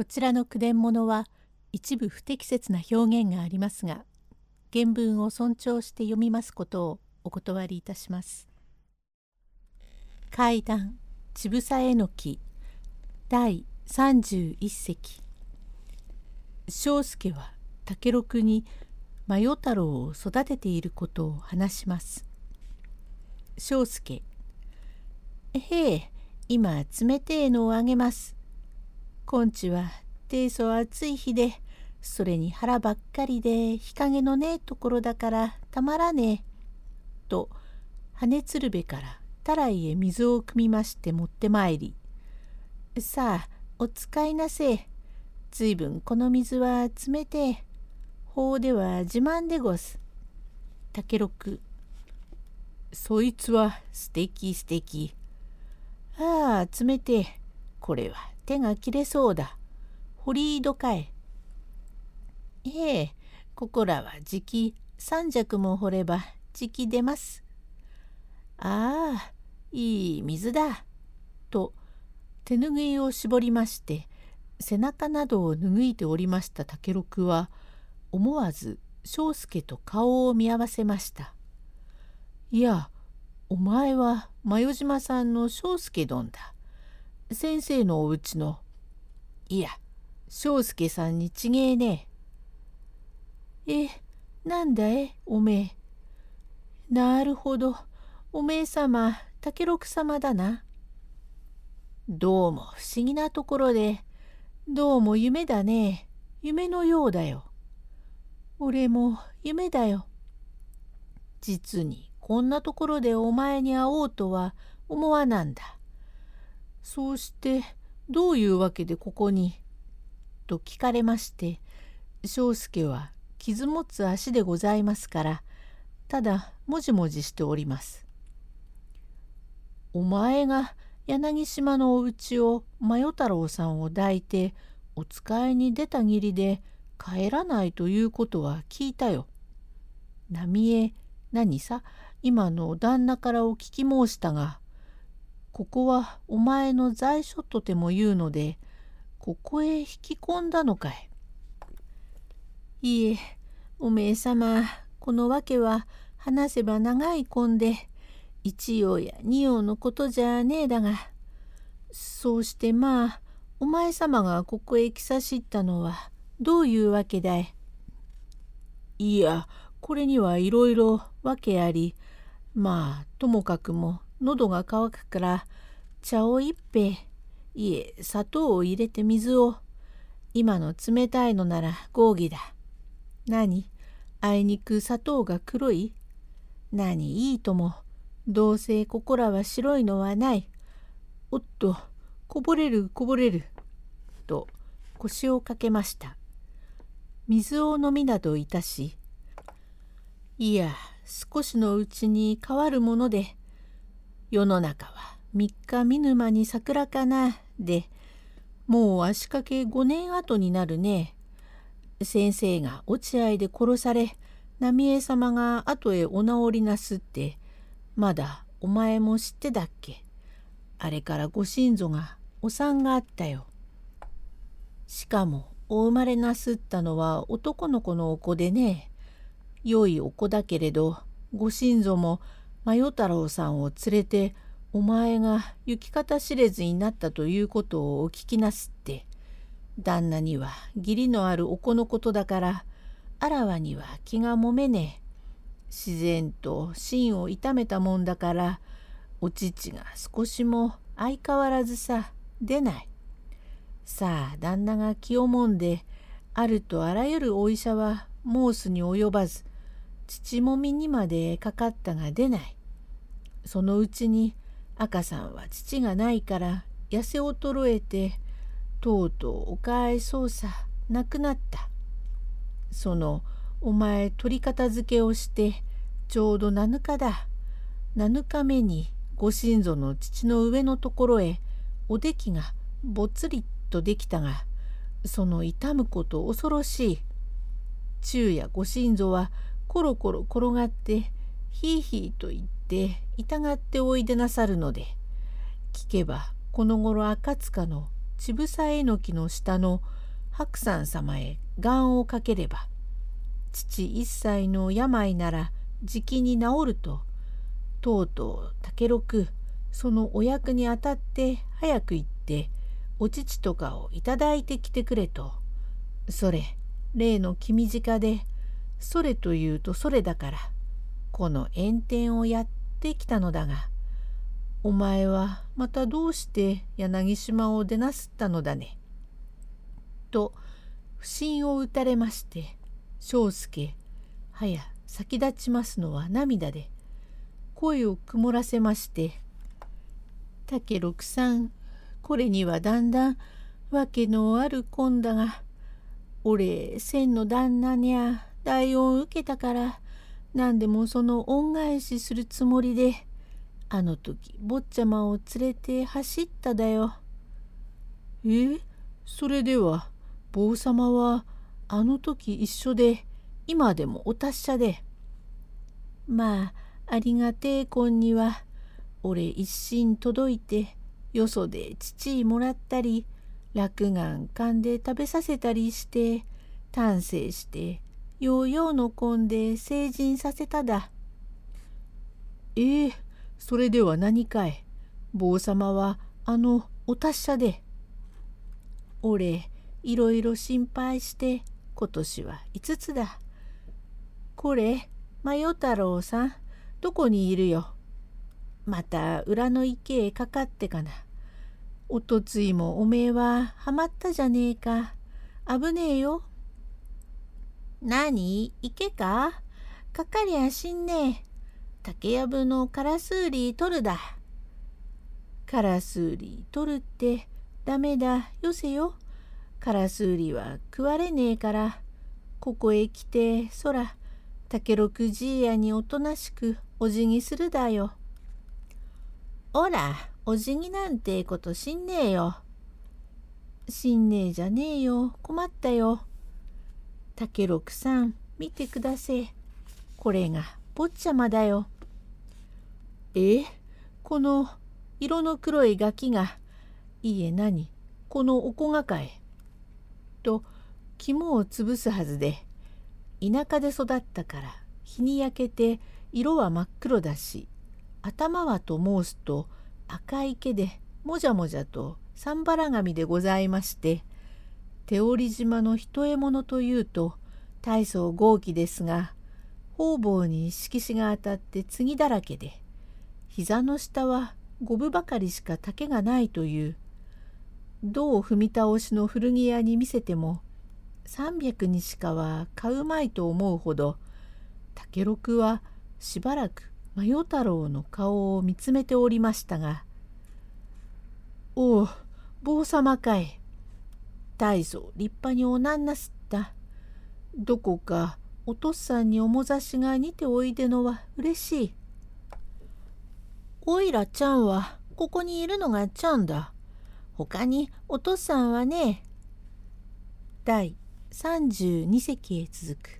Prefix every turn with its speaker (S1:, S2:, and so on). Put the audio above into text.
S1: こちらの句伝物は一部不適切な表現がありますが原文を尊重して読みますことをお断りいたします。階段ちぶさえのき第31席庄助は武六に真世太郎を育てていることを話します。庄助へえ今冷てえのをあげます。今地は低層暑い日でそれに腹ばっかりで日陰のねえところだからたまらねえ」と羽鶴瓶からたらいへ水を汲みまして持ってまいり「さあお使いなせえ。ずいぶんこの水は冷てえ。法では自慢でごす」竹六。そいつはすてきすてき。ああ冷てえ。これは。手が切れそうだ。堀井戸かえ。ええ、ここらはじき三尺も掘ればじき出ます。ああ、いい水だ。と手ぬぐいを絞りまして背中などを拭いておりました竹六は思わず庄助と顔を見合わせました。いや、お前は真代島さんの庄助どんだ。先生のおうちの。いや、庄助さんにちげえねえ。え、なんだい、おめえ。なるほど、おめえ様、竹六様だな。どうも不思議なところで、どうも夢だね。夢のようだよ。俺も夢だよ。実にこんなところでお前に会おうとは思わなんだ。そうしてどういうわけでここに?」と聞かれまして庄助は傷持つ足でございますからただもじもじしております。お前が柳島のお家を真世太郎さんを抱いてお使いに出たぎりで帰らないということは聞いたよ。浪江何さ？今の旦那からお聞き申したがここはお前の在所とても言うのでここへ引き込んだのかい。いいえおめえ様この訳は話せば長いこんで一葉や二葉のことじゃねえだが。そうしてまあお前様がここへ来さしったのはどういうわけだい？いやこれにはいろいろ訳あり。まあともかくも喉が渇くから茶を一杯いえ砂糖を入れて水を今の冷たいのなら合議だ。何？あいにく砂糖が黒い？何？いいともどうせここらは白いのはない。おっとこぼれるこぼれる。と腰をかけました。水を飲みなどいたしいや少しのうちに変わるもので世の中は三日見ぬ間に桜かなでもう足掛け5年後になるね。先生が落合で殺され浪江様が後へお治りなすってまだお前も知ってだっけあれからご親族がお産があったよ。しかもお生まれなすったのは男の子のお子でね良いお子だけれどご親族も真世太郎さんを連れてお前が行き方知れずになったということをお聞きなすって旦那には義理のあるお子のことだからあらわには気がもめねえ自然と心を痛めたもんだからお乳が少しも相変わらずさ出ない。さあ旦那が気をもんであるとあらゆるお医者は申すに及ばず父もみにまでかかったが出ない。そのうちに赤さんは父がないから痩せ衰えてとうとうおかえそうさ亡くなった。そのお前取り片付けをしてちょうど7日だ。7日目にご親族の父の上のところへおできがぼつりとできたがその痛むこと恐ろしい。昼夜ご親族はコロコロ転がってひいひいと言って痛がっておいでなさるので聞けばこの頃赤塚のちぶさえのきの下の白山様へ願をかければ父一歳の病ならじきに治るととうとう竹六そのお役にあたって早く行ってお乳とかをいただいてきてくれとそれ例の君近でそれというとそれだからこの炎天をやってきたのだがお前はまたどうして柳島を出なすったのだね？と不審を打たれまして庄助はや先立ちますのは涙で声を曇らせまして「竹六さんこれにはだんだん訳のあるこんだが俺千の旦那にゃ大恩受けたから何でもその恩返しするつもりであの時坊ちゃまを連れて走っただよ。えそれでは坊様はあの時一緒で今でもお達者で。まあありがてえこんには俺一心届いてよそで父もらったり落眼勘で食べさせたりして丹精してヨーヨーのこんで成人させただ。ええそれでは何かい坊様はあのお達者で。俺いろいろ心配して今年は5つだ。これマヨ太郎さんどこにいるよ。また裏の池へかかってかな。おとついもおめえははまったじゃねえか。危ねえよ。何？池か？かかりゃしんねえ。竹やぶのカラスウリ取るだ。カラスウリ取るってダメだよせよ。カラスウリは食われねえからここへ来てそら竹六じいやにおとなしくお辞儀するだよ。おらお辞儀なんてことしんねえよ。しんねえじゃねえよ困ったよ。竹六さん見てくだせえ。これが坊ちゃまだよ。えこの色の黒いガキがいいえ何？このおこがかえと肝を潰すはずで田舎で育ったから日に焼けて色は真っ黒だし頭はと申すと赤い毛でもじゃもじゃと三原髪でございまして手織島の一獲物というと大層豪気ですが方々に色紙が当たって次だらけで膝の下は五分ばかりしか丈がないという銅踏み倒しの古着屋に見せても300にしかは買うまいと思うほど竹六はしばらく真世太郎の顔を見つめておりましたが「おお坊様かい。大層立派におなんなすったどこかお父さんにおもざしが似ておいでのはうれしい。おいらちゃんはここにいるのがちゃんだ。他にお父さんはね。第32席へ続く。